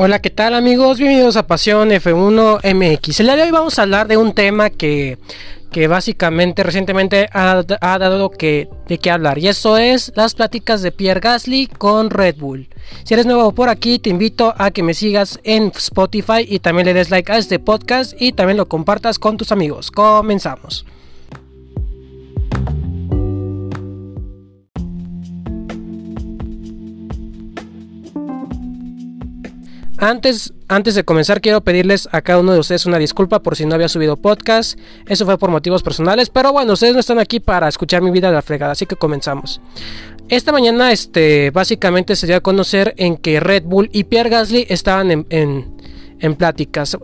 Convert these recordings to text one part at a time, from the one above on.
Hola, ¿qué tal amigos? Bienvenidos a Pasión F1 MX. El día de hoy vamos a hablar de un tema que, que básicamente recientemente ha, dado que, de qué hablar. Y eso es las pláticas de Pierre Gasly con Red Bull. Si eres nuevo por aquí, te invito a que me sigas en Spotify y también le des like a este podcast y también lo compartas con tus amigos. Comenzamos. Antes, antes de comenzar quiero pedirles a cada uno de ustedes una disculpa por si no había subido podcast. Eso fue por motivos personales, pero bueno, ustedes no están aquí para escuchar mi vida de la fregada, así que comenzamos. Esta mañana, este, básicamente se dio a conocer en que Red Bull y Pierre Gasly estaban en, en, en pláticas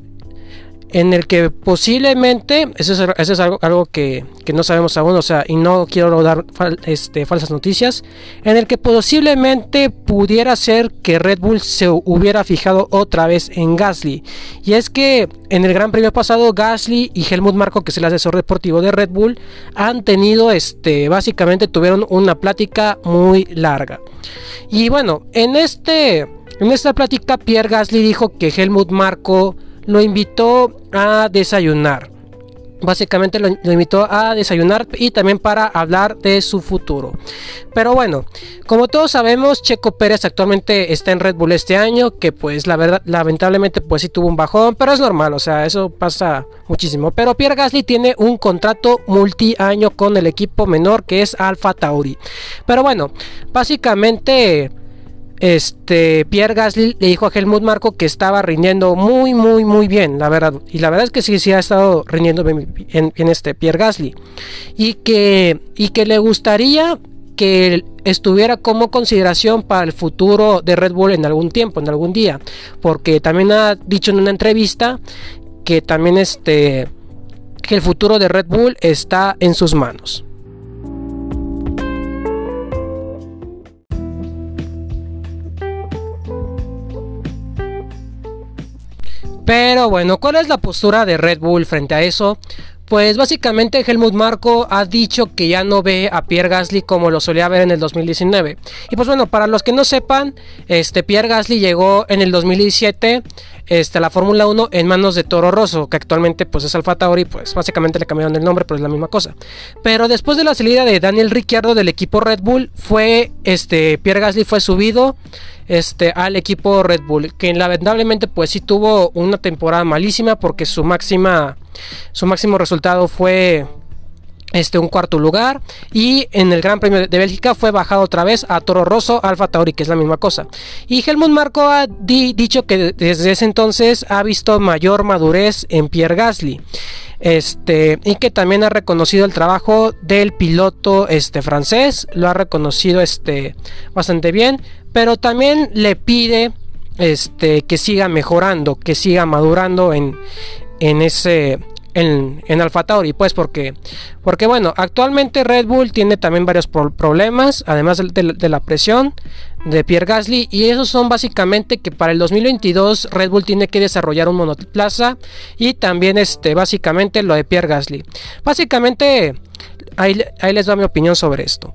en el que posiblemente, eso es, algo, algo que, no sabemos aún, o sea, y no quiero dar este, falsas noticias, en el que posiblemente pudiera ser que Red Bull se hubiera fijado otra vez en Gasly. Y es que en el Gran Premio pasado, Gasly y Helmut Marko, que es el asesor deportivo de Red Bull, han tenido, este, básicamente tuvieron una plática muy larga. Y bueno, en este, en esta plática Pierre Gasly dijo que Helmut Marko lo invitó a desayunar. Básicamente lo, invitó a desayunar y también para hablar de su futuro. Pero bueno, como todos sabemos, Checo Pérez actualmente está en Red Bull este año, que pues la verdad, lamentablemente pues sí tuvo un bajón, pero es normal, o sea, eso pasa muchísimo. Pero Pierre Gasly tiene un contrato multi-año con el equipo menor que es Alfa Tauri. Pero bueno, básicamente este Pierre Gasly le dijo a Helmut Marco que estaba rindiendo muy muy muy bien, la verdad. Y la verdad es que sí, sí ha estado rindiendo bien, en este Pierre Gasly. Y que, y que le gustaría que estuviera como consideración para el futuro de Red Bull en algún tiempo, en algún día. Porque también ha dicho en una entrevista que también este que el futuro de Red Bull está en sus manos. Pero bueno, ¿cuál es la postura de Red Bull frente a eso? Pues básicamente Helmut Marko ha dicho que ya no ve a Pierre Gasly como lo solía ver en el 2019. Y pues bueno, para los que no sepan, este Pierre Gasly llegó en el 2017 este, a la Fórmula 1 en manos de Toro Rosso, que actualmente pues es Alfa Tauri, pues básicamente le cambiaron el nombre, pero es la misma cosa. Pero después de la salida de Daniel Ricciardo del equipo Red Bull, fue este Pierre Gasly fue subido este, al equipo Red Bull, que lamentablemente pues sí tuvo una temporada malísima porque su máxima su máximo resultado fue este, un cuarto lugar. Y en el Gran Premio de Bélgica fue bajado otra vez a Toro Rosso, Alfa Tauri, que es la misma cosa. Y Helmut Marco ha dicho que desde ese entonces ha visto mayor madurez en Pierre Gasly. Este, y que también ha reconocido el trabajo del piloto este, francés, lo ha reconocido este, bastante bien, pero también le pide este, que siga mejorando, que siga madurando en, en ese en, en Alfa Tauri, pues porque, porque bueno, actualmente Red Bull tiene también varios problemas, además de, la presión de Pierre Gasly, y esos son básicamente que para el 2022 Red Bull tiene que desarrollar un monoplaza y también este, básicamente lo de Pierre Gasly. Básicamente, ahí, ahí les doy mi opinión sobre esto.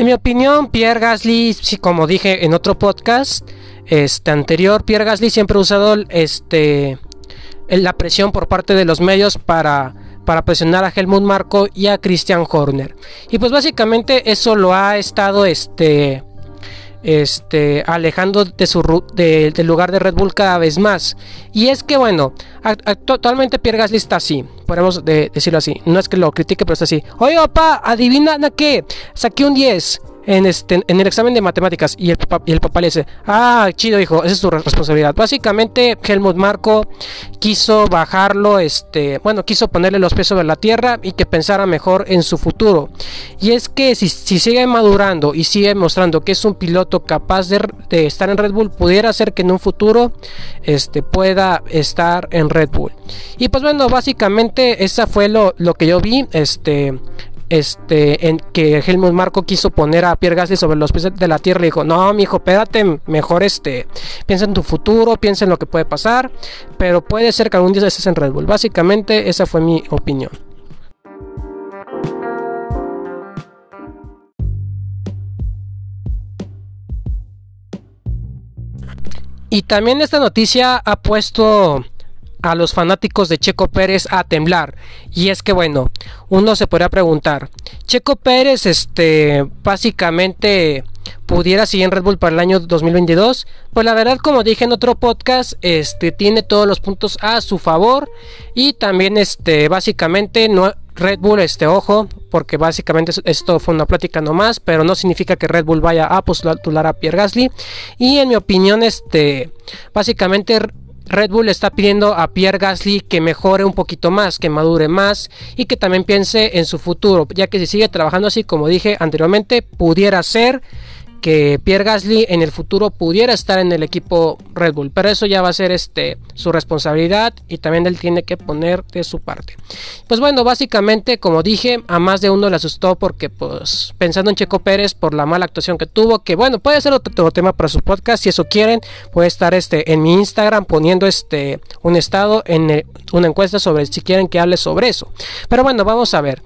En mi opinión, Pierre Gasly, como dije en otro podcast este, anterior, Pierre Gasly siempre ha usado este, la presión por parte de los medios para, para presionar a Helmut Marko y a Christian Horner. Y pues básicamente eso lo ha estado este, este, alejando de su del lugar de Red Bull cada vez más. Y es que bueno, actualmente Pierre Gasly está así, podemos decirlo así. No es que lo critique, pero está así. Oye, papá, adivina qué, saqué un 10 en, este, en el examen de matemáticas y el, papá, y el papá le dice, ah, chido hijo, esa es tu responsabilidad. Básicamente Helmut Marco quiso bajarlo, este, bueno, quiso ponerle los pies sobre la tierra y que pensara mejor en su futuro. Y es que si, sigue madurando y sigue mostrando que es un piloto capaz de, estar en Red Bull, pudiera ser que en un futuro este, pueda estar en Red Bull. Y pues bueno, básicamente esa fue lo, lo que yo vi. Este, este, en que Helmut Marco quiso poner a Pierre Gasly sobre los pies de la tierra y dijo, no, mi hijo, espérate, mejor este, piensa en tu futuro, piensa en lo que puede pasar, pero puede ser que algún día estés en Red Bull. Básicamente esa fue mi opinión. Y también esta noticia ha puesto a los fanáticos de Checo Pérez a temblar. Y es que bueno, uno se podría preguntar, Checo Pérez este básicamente pudiera seguir en Red Bull para el año 2022? Pues la verdad, como dije en otro podcast, este tiene todos los puntos a su favor y también este básicamente no Red Bull, este ojo, porque básicamente esto fue una plática nomás, pero no significa que Red Bull vaya a postular a Pierre Gasly. Y en mi opinión, este básicamente Red Bull está pidiendo a Pierre Gasly que mejore un poquito más, que madure más y que también piense en su futuro, ya que si sigue trabajando así como dije anteriormente, pudiera ser que Pierre Gasly en el futuro pudiera estar en el equipo Red Bull, pero eso ya va a ser este su responsabilidad y también él tiene que poner de su parte. Pues bueno, básicamente como dije, a más de uno le asustó porque pues pensando en Checo Pérez por la mala actuación que tuvo, que bueno, puede ser otro, tema para su podcast, si eso quieren, puede estar este en mi Instagram poniendo este un estado en una encuesta sobre si quieren que hable sobre eso. Pero bueno, vamos a ver.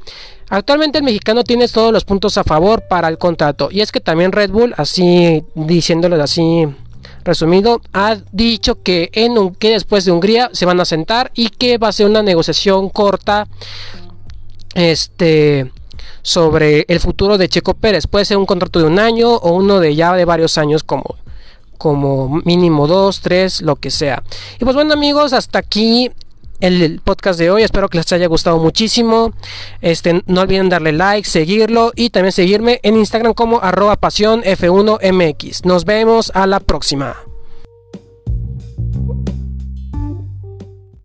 Actualmente el mexicano tiene todos los puntos a favor para el contrato. Y es que también Red Bull, así diciéndolo así resumido, ha dicho que, en que después de Hungría se van a sentar y que va a ser una negociación corta. Este sobre el futuro de Checo Pérez. Puede ser un contrato de un año o uno de ya de varios años como, como mínimo dos, tres, lo que sea. Y pues bueno amigos, hasta aquí el podcast de hoy. Espero que les haya gustado muchísimo. Este, no olviden darle like, seguirlo y también seguirme en Instagram como arroba pasión F1MX. Nos vemos a la próxima.